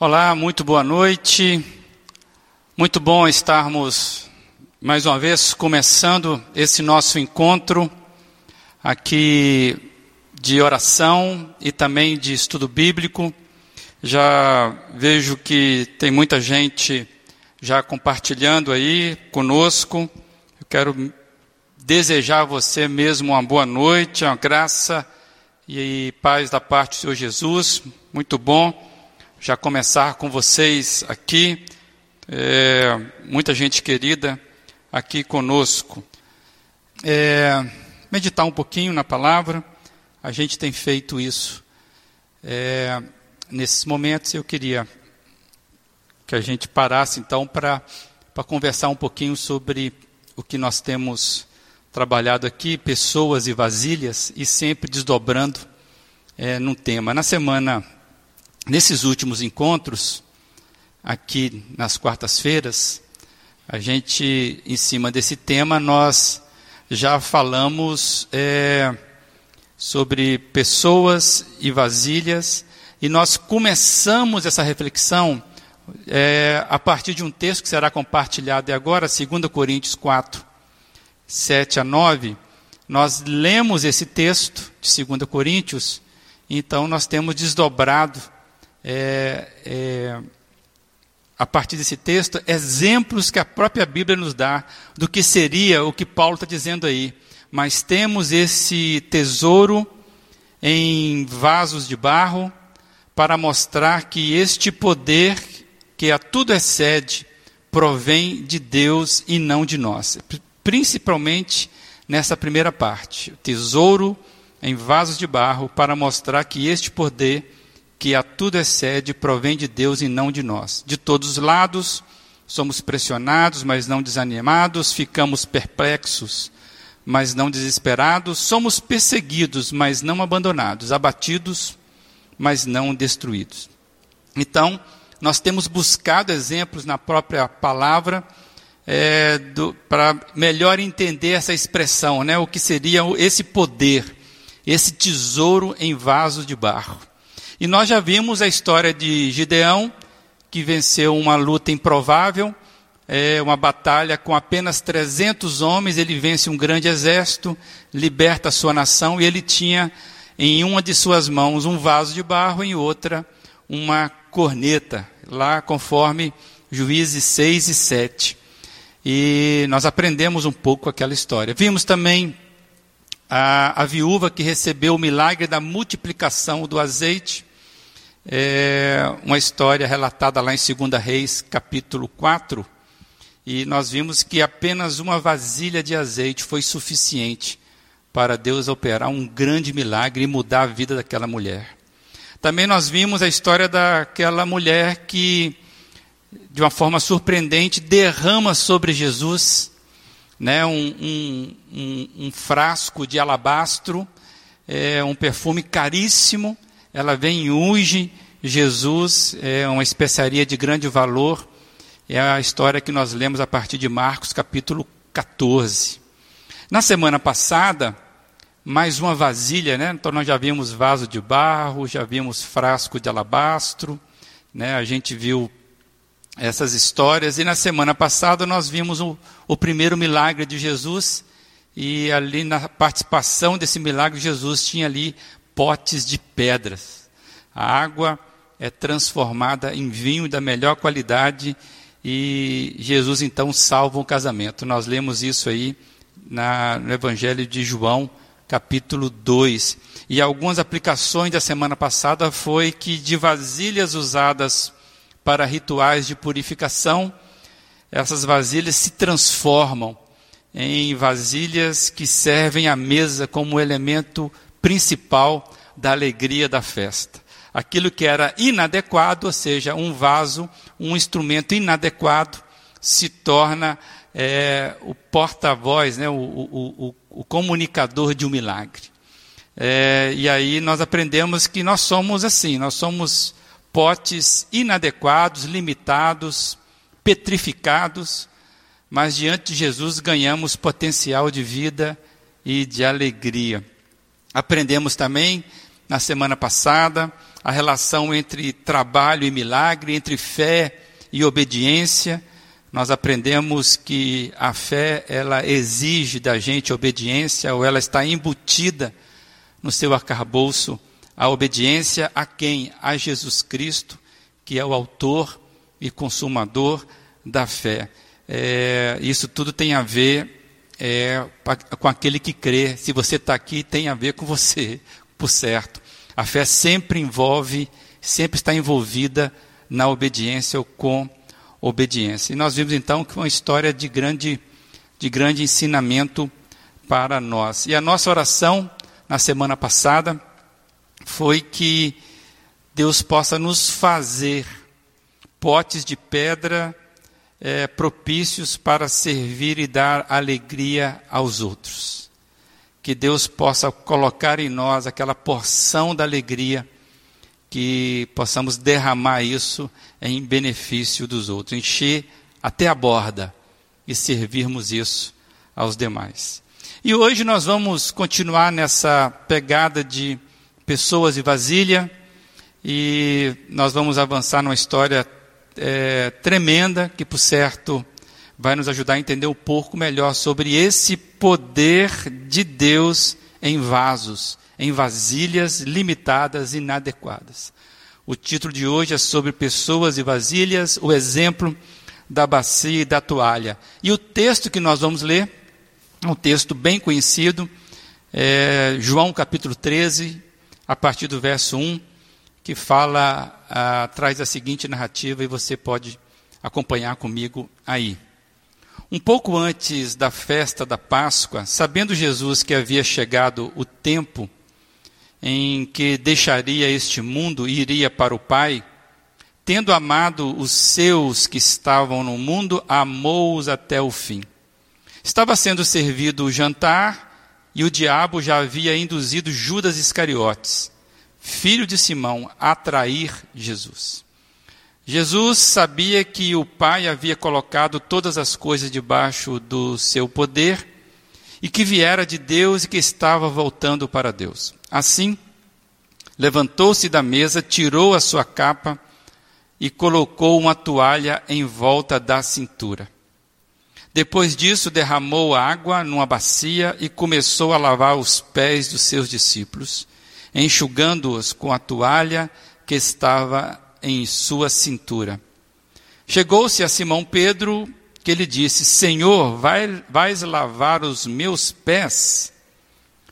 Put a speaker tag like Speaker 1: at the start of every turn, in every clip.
Speaker 1: Olá, muito boa noite. Muito bom estarmos mais uma vez começando esse nosso encontro aqui de oração e também de estudo bíblico. Já vejo que tem muita gente já compartilhando aí conosco. Eu quero desejar a você mesmo uma boa noite, uma graça e paz da parte do Senhor Jesus. Muito bom já começar com vocês aqui, é, muita gente querida aqui conosco. É, meditar um pouquinho na palavra, a gente tem feito isso. É, nesses momentos eu queria que a gente parasse então para conversar um pouquinho sobre o que nós temos trabalhado aqui, pessoas e vasilhas, e sempre desdobrando é, num tema. Na semana Nesses últimos encontros, aqui nas quartas-feiras, a gente, em cima desse tema, nós já falamos é, sobre pessoas e vasilhas, e nós começamos essa reflexão é, a partir de um texto que será compartilhado agora, 2 Coríntios 4, 7 a 9. Nós lemos esse texto de 2 Coríntios, então nós temos desdobrado é, é, a partir desse texto, exemplos que a própria Bíblia nos dá do que seria o que Paulo está dizendo aí. Mas temos esse tesouro em vasos de barro para mostrar que este poder que a tudo excede provém de Deus e não de nós. Principalmente nessa primeira parte, tesouro em vasos de barro para mostrar que este poder que a tudo excede provém de Deus e não de nós. De todos os lados, somos pressionados, mas não desanimados, ficamos perplexos, mas não desesperados, somos perseguidos, mas não abandonados, abatidos, mas não destruídos. Então, nós temos buscado exemplos na própria palavra é, para melhor entender essa expressão, né, o que seria esse poder, esse tesouro em vaso de barro. E nós já vimos a história de Gideão, que venceu uma luta improvável, é, uma batalha com apenas 300 homens, ele vence um grande exército, liberta a sua nação, e ele tinha em uma de suas mãos um vaso de barro, em outra uma corneta, lá conforme Juízes 6 e 7. E nós aprendemos um pouco aquela história. Vimos também a, a viúva que recebeu o milagre da multiplicação do azeite. É uma história relatada lá em 2 Reis, capítulo 4. E nós vimos que apenas uma vasilha de azeite foi suficiente para Deus operar um grande milagre e mudar a vida daquela mulher. Também nós vimos a história daquela mulher que, de uma forma surpreendente, derrama sobre Jesus né, um, um, um, um frasco de alabastro, é, um perfume caríssimo. Ela vem e unge Jesus, é uma especiaria de grande valor. É a história que nós lemos a partir de Marcos, capítulo 14. Na semana passada, mais uma vasilha, né? Então nós já vimos vaso de barro, já vimos frasco de alabastro, né? A gente viu essas histórias. E na semana passada nós vimos o, o primeiro milagre de Jesus. E ali na participação desse milagre, Jesus tinha ali potes de pedras. A água é transformada em vinho da melhor qualidade e Jesus então salva o casamento. Nós lemos isso aí na, no Evangelho de João, capítulo 2. E algumas aplicações da semana passada foi que de vasilhas usadas para rituais de purificação, essas vasilhas se transformam em vasilhas que servem à mesa como elemento principal da alegria da festa. Aquilo que era inadequado, ou seja, um vaso, um instrumento inadequado, se torna é, o porta-voz, né, o, o, o, o, comunicador de um milagre. É, e aí nós aprendemos que nós somos assim, nós somos potes inadequados, limitados, petrificados, mas diante de Jesus ganhamos potencial de vida e de alegria. Aprendemos também na semana passada a relação entre trabalho e milagre, entre fé e obediência. Nós aprendemos que a fé, ela exige da gente obediência, ou ela está embutida no seu arcabouço, a obediência a quem? A Jesus Cristo, que é o autor e consumador da fé. É, isso tudo tem a ver é, com aquele que crê. Se você está aqui, tem a ver com você, por certo. A fé sempre envolve, sempre está envolvida na obediência ou com obediência. E nós vimos então que uma história de grande, de grande ensinamento para nós. E a nossa oração na semana passada foi que Deus possa nos fazer potes de pedra é, propícios para servir e dar alegria aos outros. Que Deus possa colocar em nós aquela porção da alegria, que possamos derramar isso em benefício dos outros, encher até a borda e servirmos isso aos demais. E hoje nós vamos continuar nessa pegada de pessoas e vasilha, e nós vamos avançar numa história é, tremenda que, por certo, vai nos ajudar a entender um pouco melhor sobre esse poder de Deus em vasos, em vasilhas limitadas e inadequadas. O título de hoje é sobre pessoas e vasilhas, o exemplo da bacia e da toalha. E o texto que nós vamos ler, é um texto bem conhecido, é João capítulo 13, a partir do verso 1 que fala, ah, traz a seguinte narrativa e você pode acompanhar comigo aí. Um pouco antes da festa da Páscoa, sabendo Jesus que havia chegado o tempo em que deixaria este mundo e iria para o Pai, tendo amado os seus que estavam no mundo, amou-os até o fim. Estava sendo servido o jantar e o diabo já havia induzido Judas Iscariotes filho de Simão, atrair Jesus. Jesus sabia que o Pai havia colocado todas as coisas debaixo do seu poder e que viera de Deus e que estava voltando para Deus. Assim, levantou-se da mesa, tirou a sua capa e colocou uma toalha em volta da cintura. Depois disso, derramou água numa bacia e começou a lavar os pés dos seus discípulos enxugando-os com a toalha que estava em sua cintura. Chegou-se a Simão Pedro, que lhe disse: Senhor, vai, vais lavar os meus pés?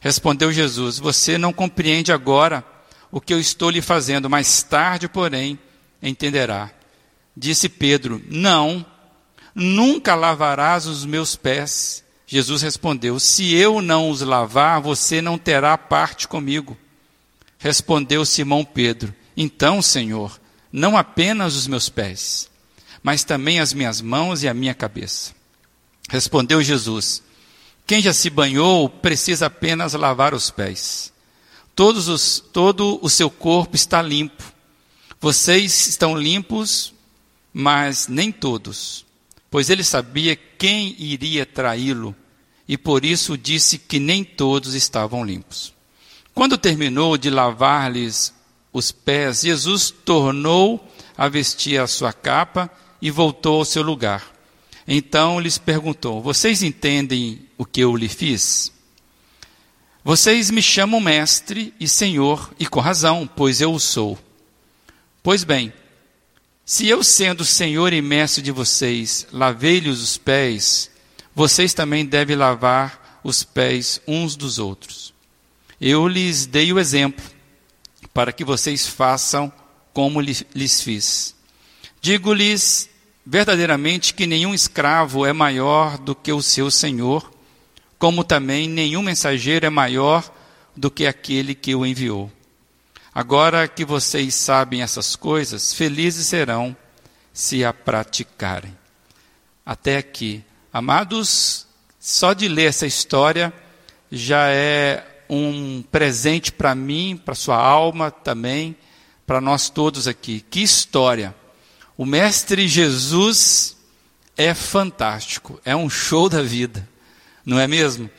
Speaker 1: Respondeu Jesus: Você não compreende agora o que eu estou lhe fazendo, mais tarde, porém, entenderá. Disse Pedro: Não, nunca lavarás os meus pés. Jesus respondeu: Se eu não os lavar, você não terá parte comigo. Respondeu Simão Pedro: Então, Senhor, não apenas os meus pés, mas também as minhas mãos e a minha cabeça. Respondeu Jesus: Quem já se banhou precisa apenas lavar os pés. Todos os, todo o seu corpo está limpo. Vocês estão limpos, mas nem todos. Pois ele sabia quem iria traí-lo, e por isso disse que nem todos estavam limpos. Quando terminou de lavar-lhes os pés, Jesus tornou a vestir a sua capa e voltou ao seu lugar. Então lhes perguntou: Vocês entendem o que eu lhe fiz? Vocês me chamam mestre e senhor, e com razão, pois eu o sou. Pois bem, se eu, sendo senhor e mestre de vocês, lavei-lhes os pés, vocês também devem lavar os pés uns dos outros. Eu lhes dei o exemplo, para que vocês façam como lhes fiz. Digo-lhes verdadeiramente que nenhum escravo é maior do que o seu senhor, como também nenhum mensageiro é maior do que aquele que o enviou. Agora que vocês sabem essas coisas, felizes serão se a praticarem. Até aqui. Amados, só de ler essa história já é um presente para mim, para sua alma também, para nós todos aqui. Que história! O Mestre Jesus é fantástico, é um show da vida, não é mesmo?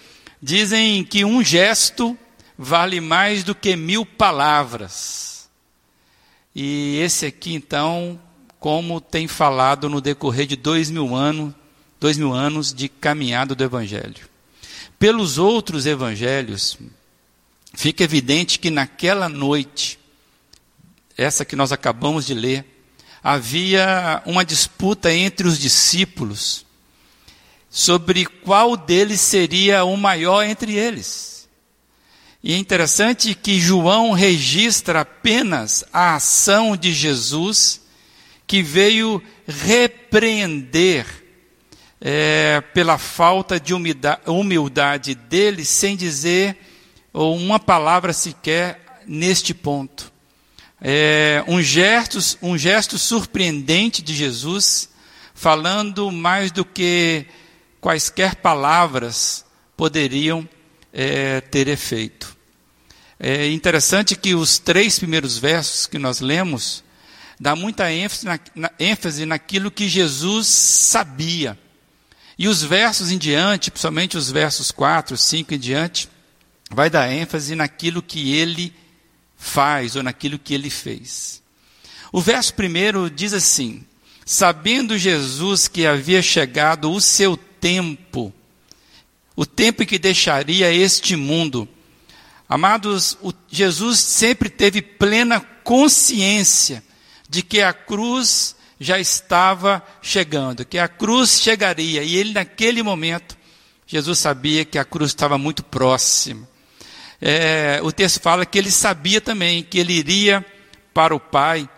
Speaker 1: Dizem que um gesto vale mais do que mil palavras. E esse aqui, então, como tem falado no decorrer de dois mil anos, dois mil anos de caminhada do Evangelho. Pelos outros evangelhos, fica evidente que naquela noite, essa que nós acabamos de ler, havia uma disputa entre os discípulos sobre qual deles seria o maior entre eles. E é interessante que João registra apenas a ação de Jesus, que veio repreender é, pela falta de humildade, dele, sem dizer uma palavra sequer neste ponto. É, um, gesto, um gesto surpreendente de Jesus, falando mais do que quaisquer palavras poderiam é, ter efeito. É interessante que os três primeiros versos que nós lemos dá muita ênfase, na, na, ênfase naquilo que Jesus sabia. E os versos em diante, principalmente os versos 4, 5 em diante, vai dar ênfase naquilo que ele faz ou naquilo que ele fez. O verso primeiro diz assim: Sabendo Jesus que havia chegado o seu tempo, o tempo em que deixaria este mundo. Amados, o, Jesus sempre teve plena consciência de que a cruz já estava chegando, que a cruz chegaria, e ele naquele momento, Jesus sabia que a cruz estava muito próxima é, o texto fala que ele sabia também que ele iria para o Pai.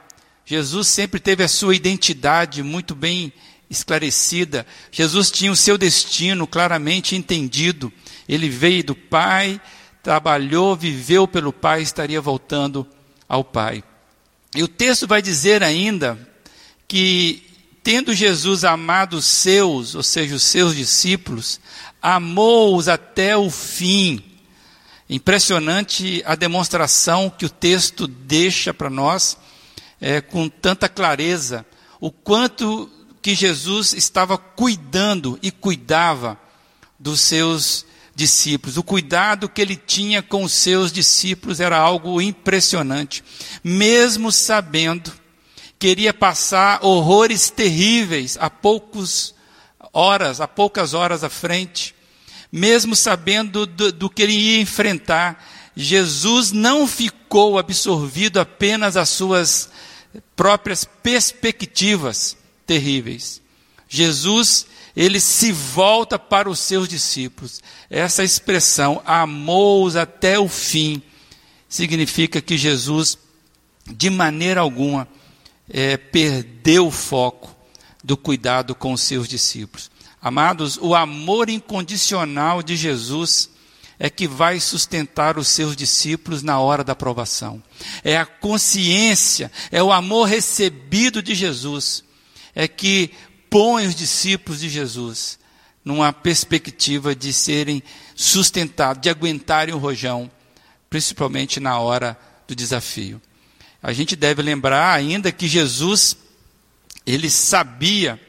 Speaker 1: Jesus sempre teve a sua identidade muito bem esclarecida. Jesus tinha o seu destino claramente entendido. Ele veio do Pai, trabalhou, viveu pelo Pai, estaria voltando ao Pai. E o texto vai dizer ainda que, tendo Jesus amado os seus, ou seja, os seus discípulos, amou-os até o fim. Impressionante a demonstração que o texto deixa para nós é, com tanta clareza, o quanto que Jesus estava cuidando e cuidava dos seus discípulos. O cuidado que ele tinha com os seus discípulos era algo impressionante. Mesmo sabendo que iria passar horrores terríveis a poucos horas, a poucas horas à frente, mesmo sabendo do, do que ele ia enfrentar, Jesus não ficou absorvido apenas às suas próprias perspectivas terríveis. Jesus, ele se volta para os seus discípulos. Essa expressão, amou-os até o fim, significa que Jesus, de maneira alguma, é, perdeu o foco do cuidado com os seus discípulos. Amados, o amor incondicional de Jesus é que vai sustentar os seus discípulos na hora da provação. É a consciência, é o amor recebido de Jesus, é que põe os discípulos de Jesus numa perspectiva de serem sustentados, de aguentarem o rojão, principalmente na hora do desafio. A gente deve lembrar ainda que Jesus, ele sabia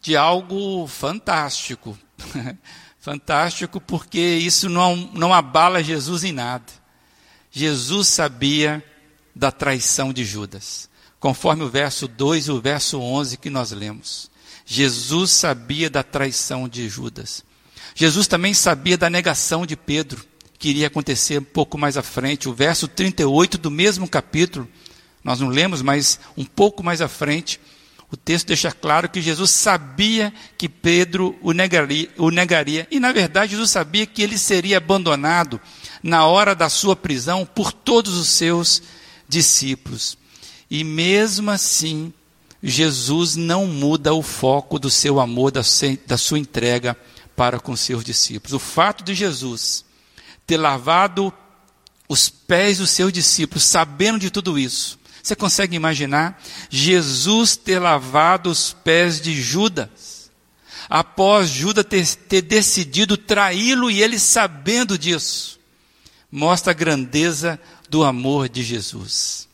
Speaker 1: de algo fantástico. fantástico porque isso não, não abala Jesus em nada. Jesus sabia da traição de Judas, conforme o verso 2 e o verso 11 que nós lemos. Jesus sabia da traição de Judas. Jesus também sabia da negação de Pedro, que iria acontecer um pouco mais à frente. O verso 38 do mesmo capítulo, nós não lemos, mas um pouco mais à frente, o texto deixa claro que Jesus sabia que Pedro o negaria, o negaria, e na verdade Jesus sabia que ele seria abandonado na hora da sua prisão por todos os seus discípulos. E mesmo assim, Jesus não muda o foco do seu amor, da sua entrega para com seus discípulos. O fato de Jesus ter lavado os pés dos seus discípulos, sabendo de tudo isso, você consegue imaginar Jesus ter lavado os pés de Judas, após Judas ter, ter decidido traí-lo e ele sabendo disso? Mostra a grandeza do amor de Jesus.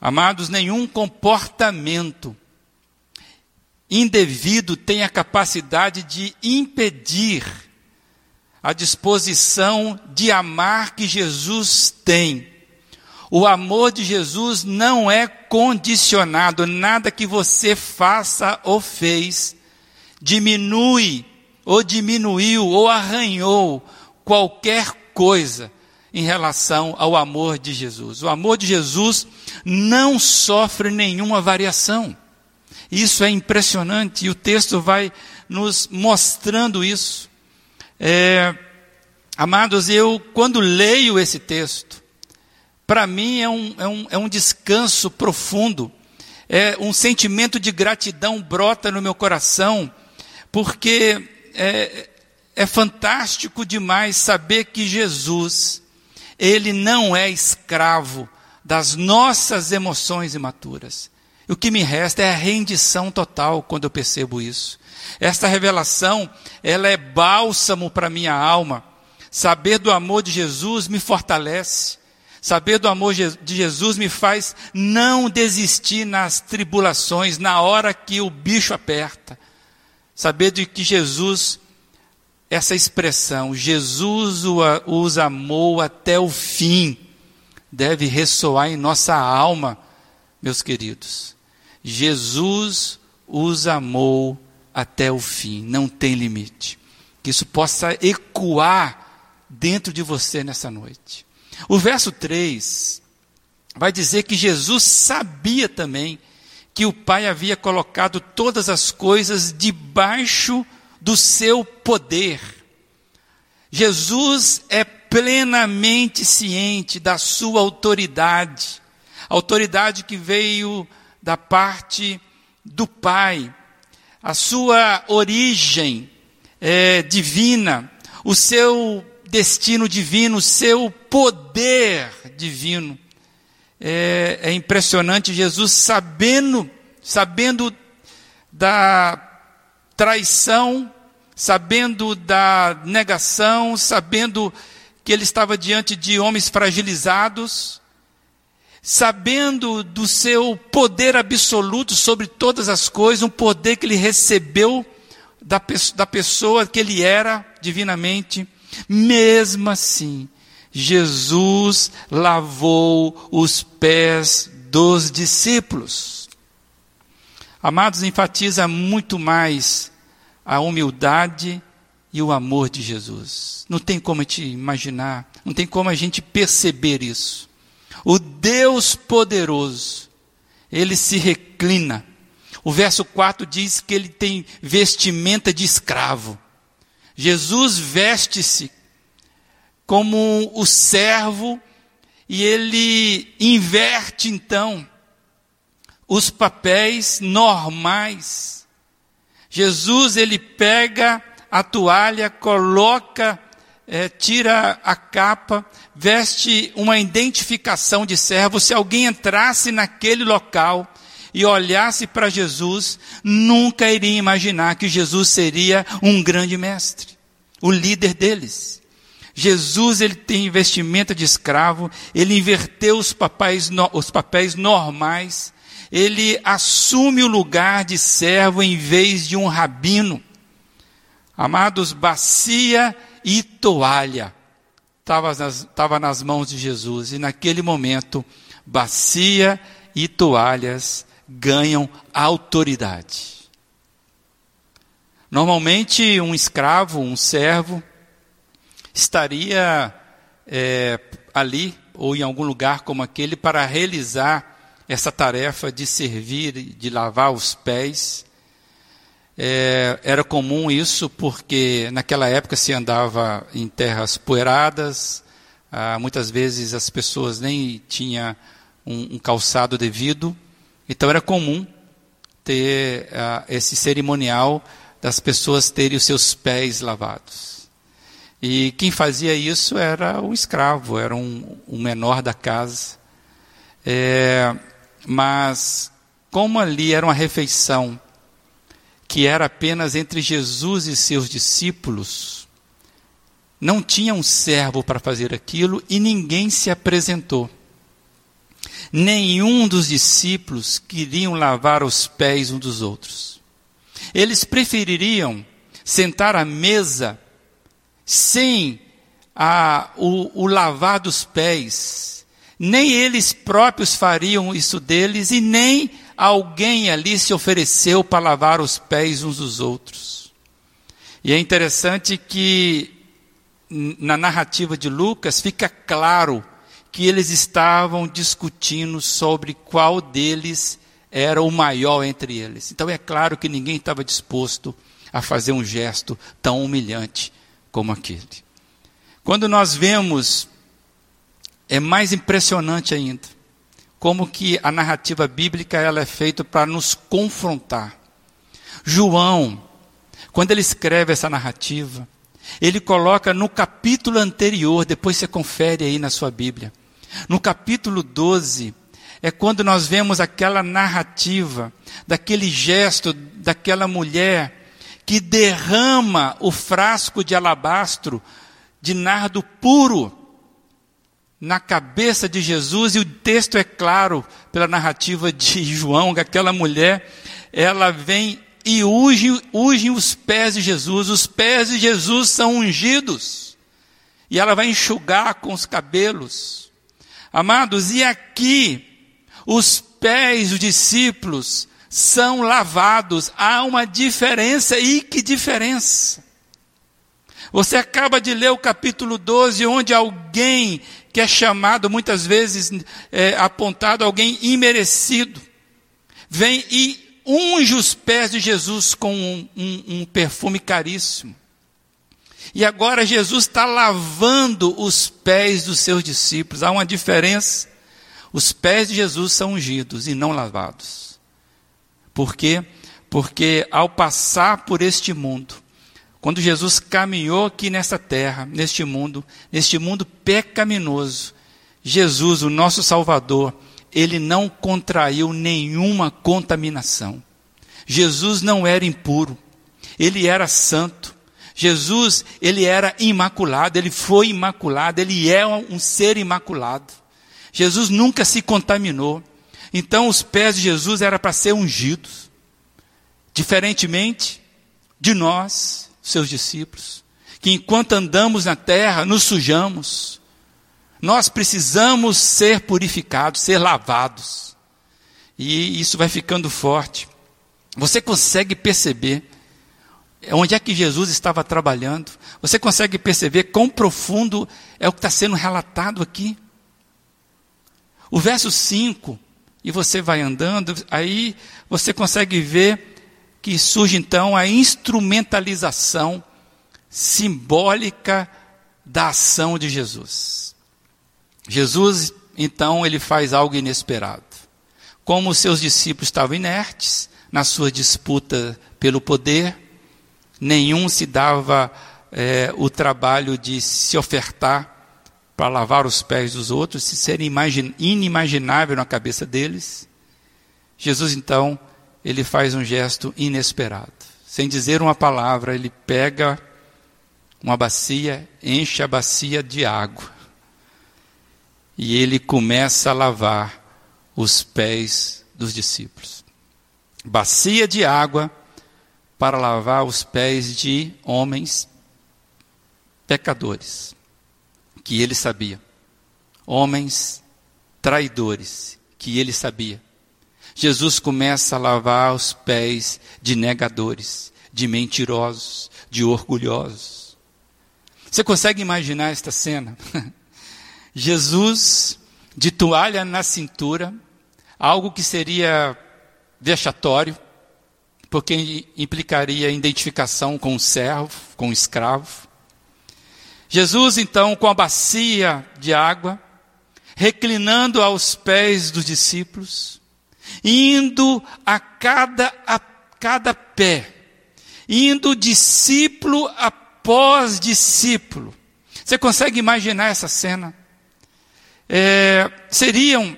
Speaker 1: Amados, nenhum comportamento indevido tem a capacidade de impedir a disposição de amar que Jesus tem. O amor de Jesus não é condicionado, nada que você faça ou fez diminui ou diminuiu ou arranhou qualquer coisa em relação ao amor de Jesus. O amor de Jesus não sofre nenhuma variação. Isso é impressionante e o texto vai nos mostrando isso. É, amados, eu, quando leio esse texto, para mim é um, é, um, é um descanso profundo, é um sentimento de gratidão brota no meu coração, porque é, é fantástico demais saber que Jesus, ele não é escravo das nossas emoções imaturas. O que me resta é a rendição total quando eu percebo isso. Esta revelação, ela é bálsamo para minha alma. Saber do amor de Jesus me fortalece. Saber do amor de Jesus me faz não desistir nas tribulações, na hora que o bicho aperta. Saber de que Jesus, essa expressão, Jesus os amou até o fim, deve ressoar em nossa alma, meus queridos. Jesus os amou até o fim, não tem limite. Que isso possa ecoar dentro de você nessa noite. O verso 3 vai dizer que Jesus sabia também que o Pai havia colocado todas as coisas debaixo do seu poder. Jesus é plenamente ciente da sua autoridade, autoridade que veio da parte do Pai a sua origem é, divina, o seu destino divino, o seu poder divino. É, é impressionante Jesus sabendo, sabendo da traição, sabendo da negação, sabendo que ele estava diante de homens fragilizados, sabendo do seu poder absoluto sobre todas as coisas, um poder que ele recebeu da, da pessoa que ele era divinamente, mesmo assim, Jesus lavou os pés dos discípulos. Amados, enfatiza muito mais a humildade e o amor de Jesus. Não tem como te imaginar, não tem como a gente perceber isso. O Deus poderoso, ele se reclina. O verso 4 diz que ele tem vestimenta de escravo. Jesus veste-se como o servo e ele inverte então os papéis normais. Jesus ele pega a toalha, coloca é, tira a capa, veste uma identificação de servo. Se alguém entrasse naquele local e olhasse para Jesus, nunca iria imaginar que Jesus seria um grande mestre, o líder deles. Jesus ele tem vestimenta de escravo, ele inverteu os papéis, os papéis normais, ele assume o lugar de servo em vez de um rabino. Amados, bacia e toalha estava nas, tava nas mãos de Jesus. E naquele momento, bacia e toalhas ganham autoridade. Normalmente, um escravo, um servo, estaria é, ali ou em algum lugar como aquele para realizar essa tarefa de servir, de lavar os pés é, era comum isso porque naquela época se andava em terras poeiradas, ah, muitas vezes as pessoas nem tinham um, um, calçado devido, então era comum ter ah, esse cerimonial das pessoas terem os seus pés lavados. E quem fazia isso era o escravo, era um, um menor da casa. É, mas como ali era uma refeição que era apenas entre Jesus e seus discípulos, não tinha um servo para fazer aquilo e ninguém se apresentou. Nenhum dos discípulos queriam lavar os pés um dos outros. Eles prefeririam sentar à mesa sem a, o, o lavar dos pés, Nem eles próprios fariam isso deles, e nem alguém ali se ofereceu para lavar os pés uns dos outros. E é interessante que na narrativa de Lucas fica claro que eles estavam discutindo sobre qual deles era o maior entre eles. Então é claro que ninguém estava disposto a fazer um gesto tão humilhante como aquele. Quando nós vemos, é mais impressionante ainda, como que a narrativa bíblica ela é feita para nos confrontar. João, quando ele escreve essa narrativa, ele coloca no capítulo anterior, depois você confere aí na sua Bíblia. No capítulo 12, é quando nós vemos aquela narrativa, daquele gesto daquela mulher que derrama o frasco de alabastro de nardo puro na cabeça de Jesus, e o texto é claro pela narrativa de João, que aquela mulher, ela vem e unge, unge os pés de Jesus, os pés de Jesus são ungidos, e ela vai enxugar com os cabelos. Amados, e aqui, os pés dos discípulos são lavados. Há uma diferença, e que diferença? Você acaba de ler o capítulo 12, onde alguém que é chamado, muitas vezes é, apontado, alguém imerecido, vem e unge os pés de Jesus com um, um, um perfume caríssimo. E agora Jesus está lavando os pés dos seus discípulos. Há uma diferença. Os pés de Jesus são ungidos e não lavados. Por quê? Porque ao passar por este mundo, quando Jesus caminhou aqui nessa terra, neste mundo, neste mundo pecaminoso, Jesus, o nosso Salvador, ele não contraiu nenhuma contaminação. Jesus não era impuro, ele era santo. Jesus, ele era imaculado, ele foi imaculado, ele é um ser imaculado. Jesus nunca se contaminou. Então os pés de Jesus eram para ser ungidos. Diferentemente de nós, seus discípulos, que enquanto andamos na terra, nos sujamos. Nós precisamos ser purificados, ser lavados. E isso vai ficando forte. Você consegue perceber onde é que Jesus estava trabalhando. Você consegue perceber quão profundo é o que está sendo relatado aqui? O verso 5, e você vai andando, aí você consegue ver que surge então a instrumentalização simbólica da ação de Jesus. Jesus, então, ele faz algo inesperado. Como os seus discípulos estavam inertes na sua disputa pelo poder, nenhum se dava é, o trabalho de se ofertar para lavar os pés dos outros, isso seria inimaginável na cabeça deles. Jesus, então, ele faz um gesto inesperado. Sem dizer uma palavra, ele pega uma bacia, enche a bacia de água. E ele começa a lavar os pés dos discípulos. Bacia de água para lavar os pés de homens pecadores, que ele sabia. Homens traidores, que ele sabia. Jesus começa a lavar os pés de negadores, de mentirosos, de orgulhosos. Você consegue imaginar esta cena? Jesus de toalha na cintura, algo que seria vexatório, porque implicaria identificação com o servo, com o escravo. Jesus, então, com a bacia de água, reclinando aos pés dos discípulos, indo a cada, a cada pé, indo discípulo após discípulo. Você consegue imaginar essa cena? É, seriam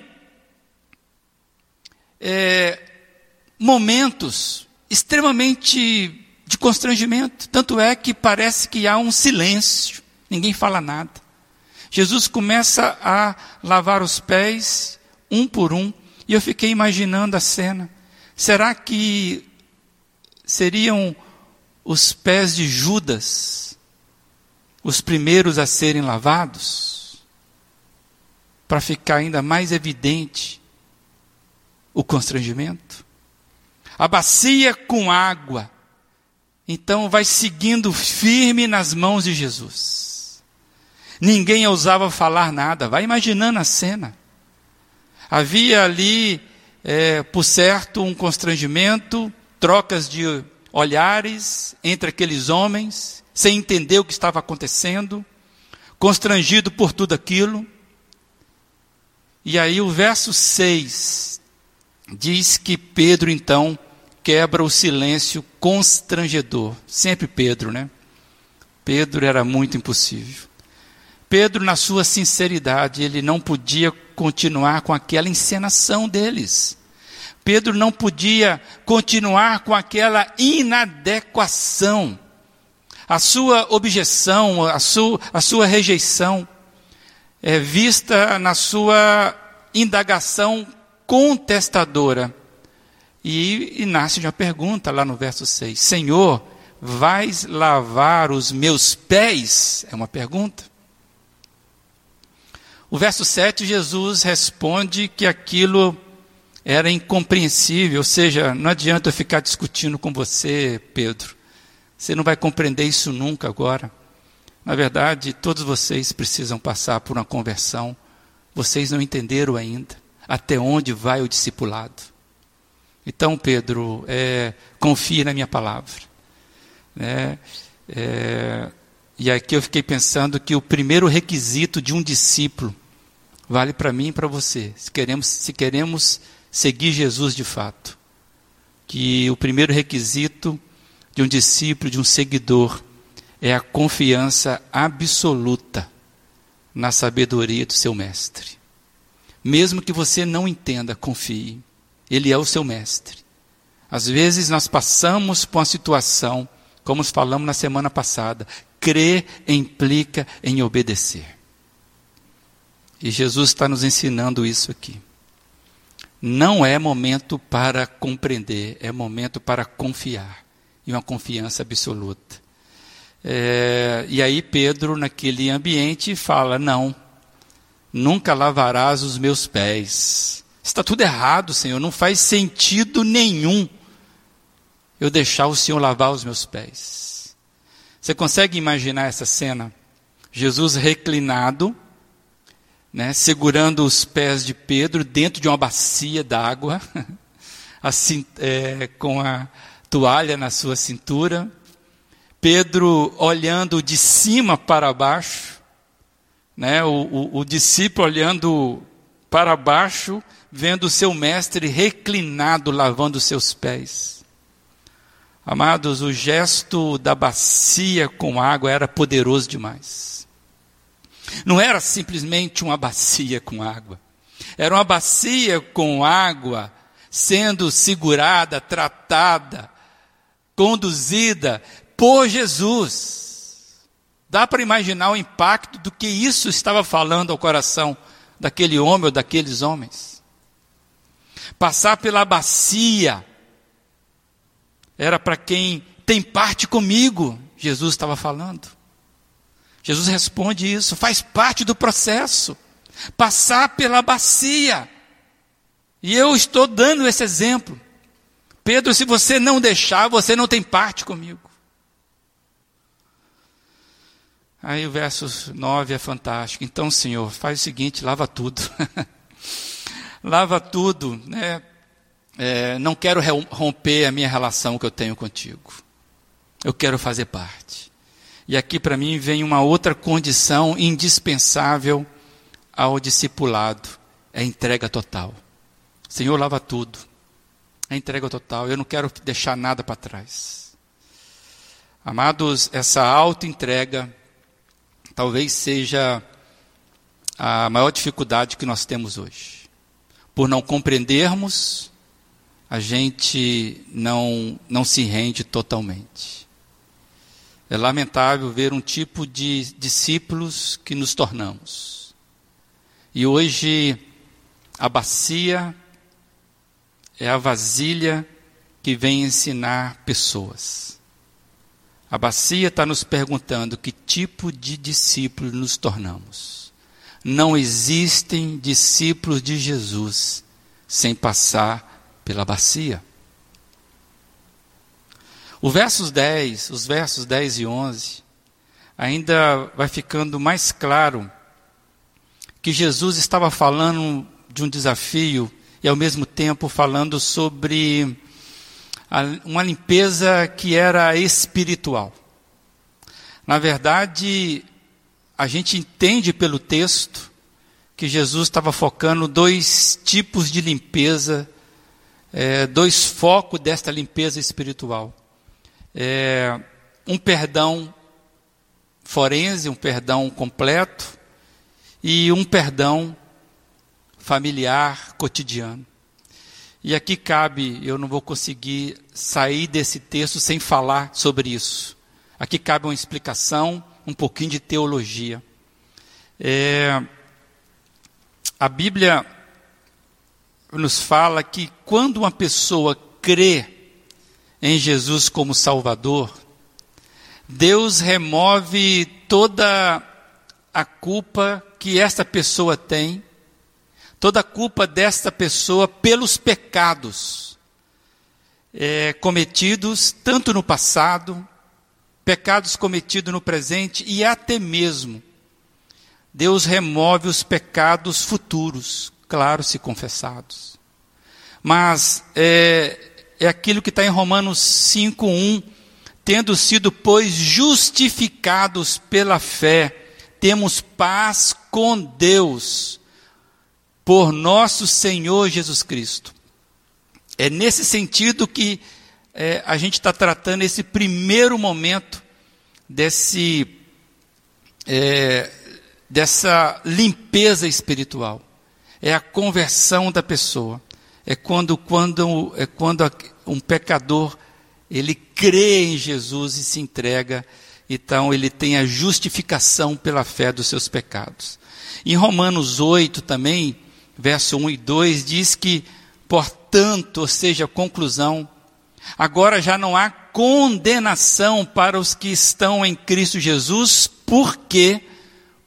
Speaker 1: é, momentos extremamente de constrangimento. Tanto é que parece que há um silêncio, ninguém fala nada. Jesus começa a lavar os pés, um por um, e eu fiquei imaginando a cena. Será que seriam os pés de Judas os primeiros a serem lavados? para ficar ainda mais evidente o constrangimento. A bacia com água. Então vai seguindo firme nas mãos de Jesus. Ninguém ousava falar nada. Vai imaginando a cena. Havia ali, é, por certo, um constrangimento, trocas de olhares entre aqueles homens, sem entender o que estava acontecendo, constrangido por tudo aquilo. E aí o verso 6 diz que Pedro então quebra o silêncio constrangedor. Sempre Pedro, né? Pedro era muito impossível. Pedro, na sua sinceridade, ele não podia continuar com aquela encenação deles. Pedro não podia continuar com aquela inadequação. A sua objeção, a sua, a sua rejeição é vista na sua indagação contestadora. E, e nasce uma pergunta lá no verso 6: Senhor, vais lavar os meus pés? É uma pergunta. O verso 7, Jesus responde que aquilo era incompreensível, ou seja, não adianta eu ficar discutindo com você, Pedro. Você não vai compreender isso nunca agora. Na verdade, todos vocês precisam passar por uma conversão. Vocês não entenderam ainda até onde vai o discipulado. Então, Pedro, é, confie na minha palavra. É, é, e aqui eu fiquei pensando que o primeiro requisito de um discípulo vale para mim e para você. Se queremos, se queremos seguir Jesus de fato, que o primeiro requisito de um discípulo, de um seguidor, é a confiança absoluta na sabedoria do seu mestre. Mesmo que você não entenda, confie. Ele é o seu mestre. Às vezes nós passamos por uma situação, como falamos na semana passada, crer implica em obedecer. E Jesus está nos ensinando isso aqui. Não é momento para compreender, é momento para confiar. E uma confiança absoluta. É, e aí Pedro, naquele ambiente, fala: Não, nunca lavarás os meus pés. Está tudo errado, Senhor, não faz sentido nenhum eu deixar o Senhor lavar os meus pés. Você consegue imaginar essa cena? Jesus reclinado, né, segurando os pés de Pedro dentro de uma bacia d'água, assim, é, com a toalha na sua cintura. Pedro olhando de cima para baixo, né, o, o, o discípulo olhando para baixo, vendo o seu mestre reclinado lavando seus pés. Amados, o gesto da bacia com água era poderoso demais. Não era simplesmente uma bacia com água. Era uma bacia com água sendo segurada, tratada, conduzida por Jesus. Dá para imaginar o impacto do que isso estava falando ao coração daquele homem ou daqueles homens. Passar pela bacia era para quem tem parte comigo, Jesus estava falando. Jesus responde isso, faz parte do processo. Passar pela bacia. E eu estou dando esse exemplo. Pedro, se você não deixar, você não tem parte comigo. Aí o verso 9 é fantástico. Então, Senhor, faz o seguinte: lava tudo. lava tudo, né? É, não quero romper a minha relação que eu tenho contigo. Eu quero fazer parte. E aqui para mim vem uma outra condição indispensável ao discipulado: é a entrega total. Senhor, lava tudo. É a entrega total. Eu não quero deixar nada para trás. Amados, essa auto-entrega talvez seja a maior dificuldade que nós temos hoje. Por não compreendermos, a gente não, não se rende totalmente. É lamentável ver um tipo de discípulos que nos tornamos. E hoje a bacia é a vasilha que vem ensinar pessoas. A bacia está nos perguntando que tipo de discípulo nos tornamos. Não existem discípulos de Jesus sem passar pela bacia. O versos 10, os versos 10 e 11, ainda vai ficando mais claro que Jesus estava falando de um desafio e ao mesmo tempo falando sobre uma limpeza que era espiritual. Na verdade, a gente entende pelo texto que Jesus estava focando dois tipos de limpeza, é, dois focos desta limpeza espiritual é, um perdão forense, um perdão completo e um perdão familiar, cotidiano. E aqui cabe, eu não vou conseguir sair desse texto sem falar sobre isso. Aqui cabe uma explicação, um pouquinho de teologia. É, a Bíblia nos fala que quando uma pessoa crê em Jesus como Salvador, Deus remove toda a culpa que esta pessoa tem, toda a culpa desta pessoa pelos pecados é, cometidos tanto no passado, pecados cometidos no presente e até mesmo Deus remove os pecados futuros, claro, se confessados. Mas é, é aquilo que está em Romanos 5,1. Tendo sido, pois, justificados pela fé, temos paz com Deus, por nosso Senhor Jesus Cristo. É nesse sentido que é, a gente está tratando esse primeiro momento desse, é, dessa limpeza espiritual. É a conversão da pessoa é quando, quando, é quando um pecador ele crê em Jesus e se entrega, então ele tem a justificação pela fé dos seus pecados. Em Romanos 8 também, verso 1 e 2, diz que, portanto, ou seja, conclusão, agora já não há condenação para os que estão em Cristo Jesus, porque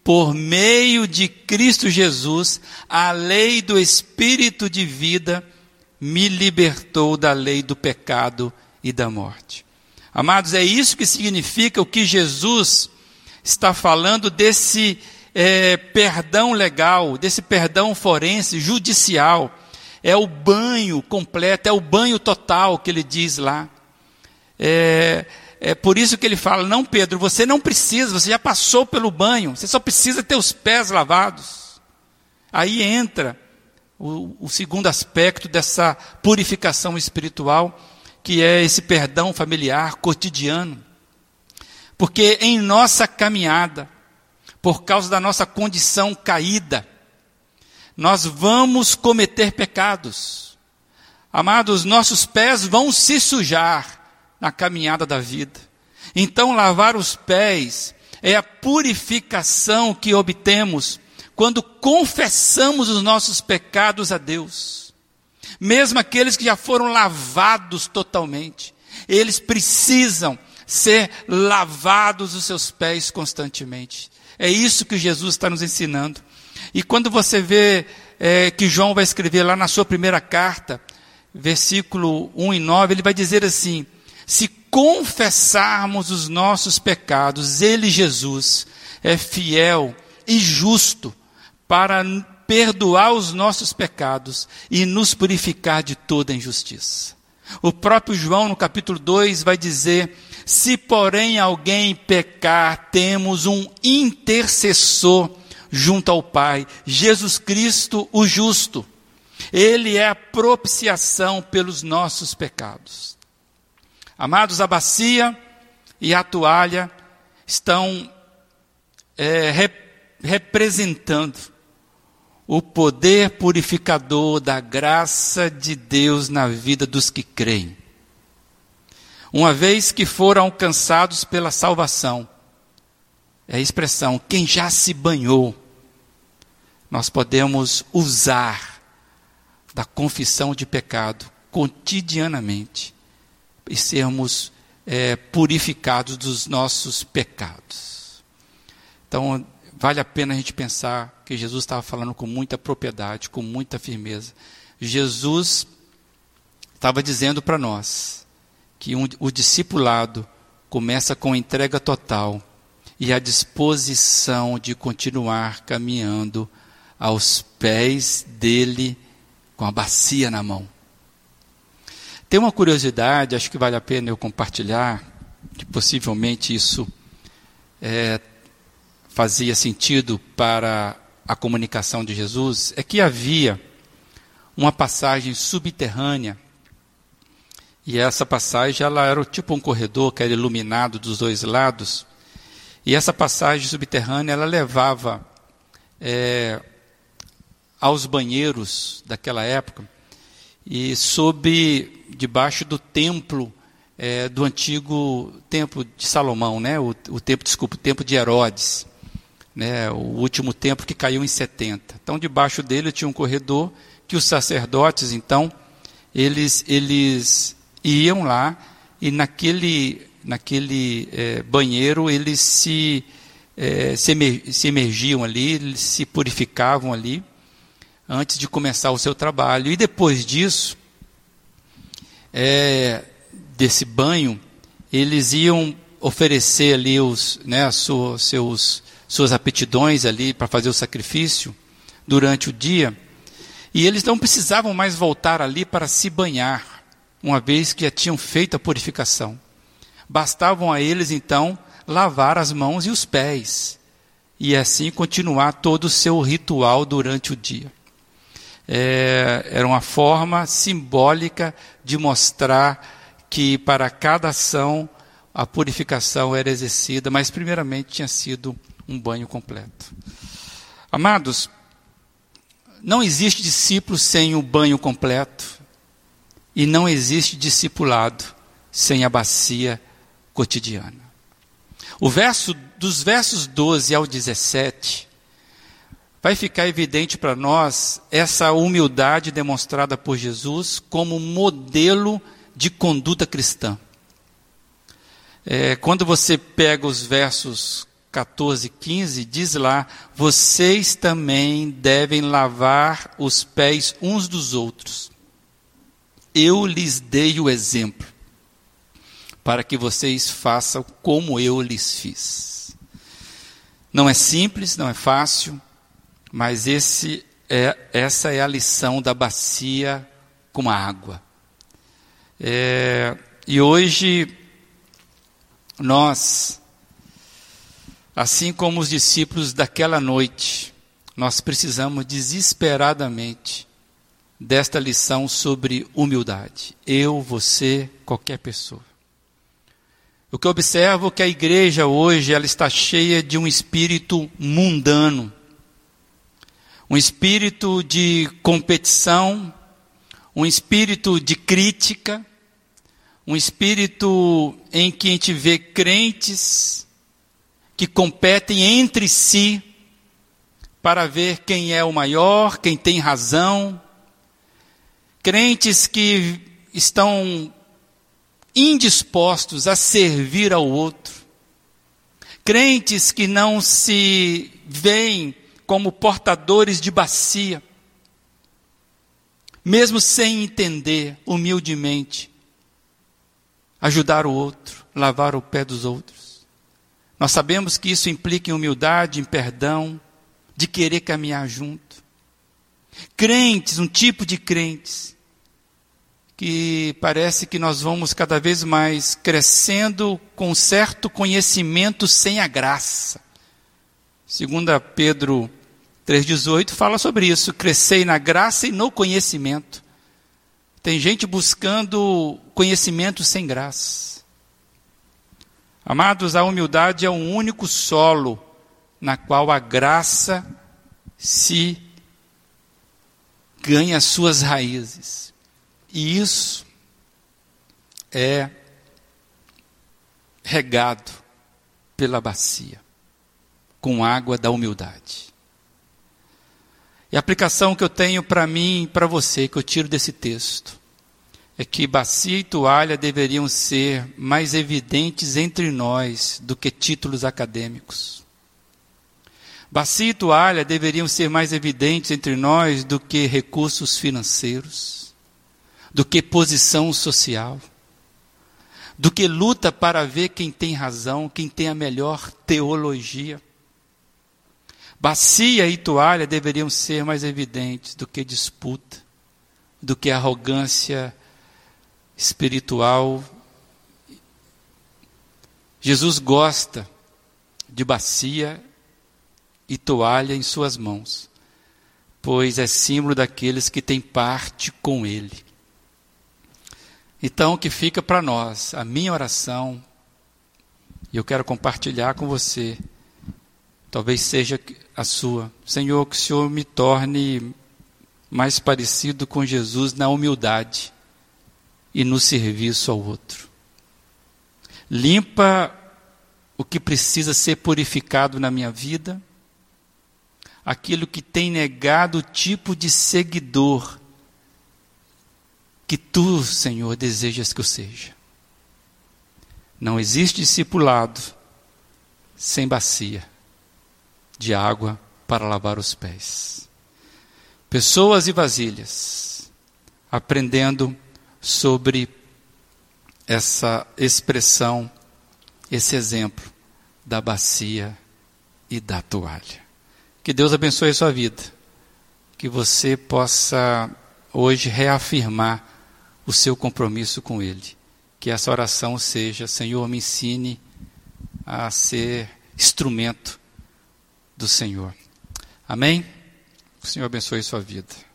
Speaker 1: por meio de Cristo Jesus, a lei do Espírito de vida me libertou da lei do pecado e da morte. Amados, é isso que significa o que Jesus está falando desse é, perdão legal, desse perdão forense, judicial. É o banho completo, é o banho total que ele diz lá. É, é por isso que ele fala: não, Pedro, você não precisa, você já passou pelo banho, você só precisa ter os pés lavados. Aí entra o, o segundo aspecto dessa purificação espiritual, que é esse perdão familiar cotidiano. Porque em nossa caminhada, por causa da nossa condição caída, nós vamos cometer pecados. Amados, nossos pés vão se sujar na caminhada da vida. Então, lavar os pés é a purificação que obtemos quando confessamos os nossos pecados a Deus, mesmo aqueles que já foram lavados totalmente, eles precisam ser lavados os seus pés constantemente. É isso que Jesus está nos ensinando. E quando você vê é, que João vai escrever lá na sua primeira carta, versículo 1 e 9, ele vai dizer assim: Se confessarmos os nossos pecados, Ele, Jesus, é fiel e justo para perdoar os nossos pecados e nos purificar de toda injustiça. O próprio João, no capítulo 2, vai dizer: Se, porém, alguém pecar, temos um intercessor junto ao Pai, Jesus Cristo, o justo. Ele é a propiciação pelos nossos pecados. Amados, a bacia e a toalha estão é, rep representando o poder purificador da graça de Deus na vida dos que creem. Uma vez que foram alcançados pela salvação, é a expressão, quem já se banhou, nós podemos usar da confissão de pecado cotidianamente e sermos é, purificados dos nossos pecados. Então, vale a pena a gente pensar que Jesus estava falando com muita propriedade, com muita firmeza. Jesus estava dizendo para nós que um, o discipulado começa com entrega total e a disposição de continuar caminhando aos pés dele com a bacia na mão. Tem uma curiosidade, acho que vale a pena eu compartilhar, que possivelmente isso é, fazia sentido para a comunicação de Jesus, é que havia uma passagem subterrânea e essa passagem ela era tipo um corredor que era iluminado dos dois lados. E essa passagem subterrânea ela levava é, aos banheiros daquela época e sob debaixo do templo é, do antigo templo de Salomão, né? O, o templo, desculpa, o templo de Herodes, né? O último templo que caiu em 70. Então debaixo dele tinha um corredor que os sacerdotes então eles eles iam lá e naquele, naquele é, banheiro eles se, é, se, emer, se emergiam ali, eles se purificavam ali antes de começar o seu trabalho. E depois disso, é, desse banho, eles iam oferecer ali os, né, seus, suas aptidões ali para fazer o sacrifício durante o dia. E eles não precisavam mais voltar ali para se banhar uma vez que já tinham feito a purificação. Bastavam a eles, então, lavar as mãos e os pés, e assim continuar todo o seu ritual durante o dia. É, era uma forma simbólica de mostrar que para cada ação a purificação era exercida, mas primeiramente tinha sido um banho completo. Amados, não existe discípulo sem o banho completo. E não existe discipulado sem a bacia cotidiana. O verso dos versos 12 ao 17 vai ficar evidente para nós essa humildade demonstrada por Jesus como modelo de conduta cristã. É, quando você pega os versos 14 e 15, diz lá: vocês também devem lavar os pés uns dos outros eu lhes dei o exemplo, para que vocês façam como eu lhes fiz. Não é simples, não é fácil, mas esse é, essa é a lição da bacia com a água. É, e hoje, nós, assim como os discípulos daquela noite, nós precisamos desesperadamente desta lição sobre humildade. Eu, você, qualquer pessoa. O que eu observo é que a igreja hoje ela está cheia de um espírito mundano, um espírito de competição, um espírito de crítica, um espírito em que a gente vê crentes que competem entre si para ver quem é o maior, quem tem razão, crentes que estão indispostos a servir ao outro, crentes que não se veem como portadores de bacia, mesmo sem entender humildemente, ajudar o outro, lavar o pé dos outros. Nós sabemos que isso implica em humildade, em perdão, de querer caminhar junto. Crentes, um tipo de crentes, que parece que nós vamos cada vez mais crescendo com certo conhecimento sem a graça. Segunda Pedro 3,18 fala sobre isso, crescei na graça e no conhecimento. Tem gente buscando conhecimento sem graça. Amados, a humildade é o único solo na qual a graça se ganha suas raízes. E isso é regado pela bacia, com água da humildade. E a aplicação que eu tenho para mim e para você, que eu tiro desse texto, é que bacia e toalha deveriam ser mais evidentes entre nós do que títulos acadêmicos. Bacia e toalha deveriam ser mais evidentes entre nós do que recursos financeiros, do que posição social, do que luta para ver quem tem razão, quem tem a melhor teologia. Bacia e toalha deveriam ser mais evidentes do que disputa, do que arrogância espiritual. Jesus gosta de bacia e toalha em suas mãos, pois é símbolo daqueles que têm parte com Ele. Então, o que fica para nós, a minha oração, e eu quero compartilhar com você, talvez seja a sua. Senhor, que o Senhor me torne mais parecido com Jesus na humildade e no serviço ao outro. Limpa o que precisa ser purificado na minha vida, aquilo que tem negado o tipo de seguidor que tu, Senhor, desejas que eu seja. Não existe discipulado sem bacia de água para lavar os pés. Pessoas e vasilhas, aprendendo sobre essa expressão, esse exemplo da bacia e da toalha. Que Deus abençoe a sua vida. Que você possa hoje reafirmar o seu compromisso com Ele. Que essa oração seja: Senhor, me ensine a ser instrumento do Senhor. Amém? O Senhor abençoe sua vida.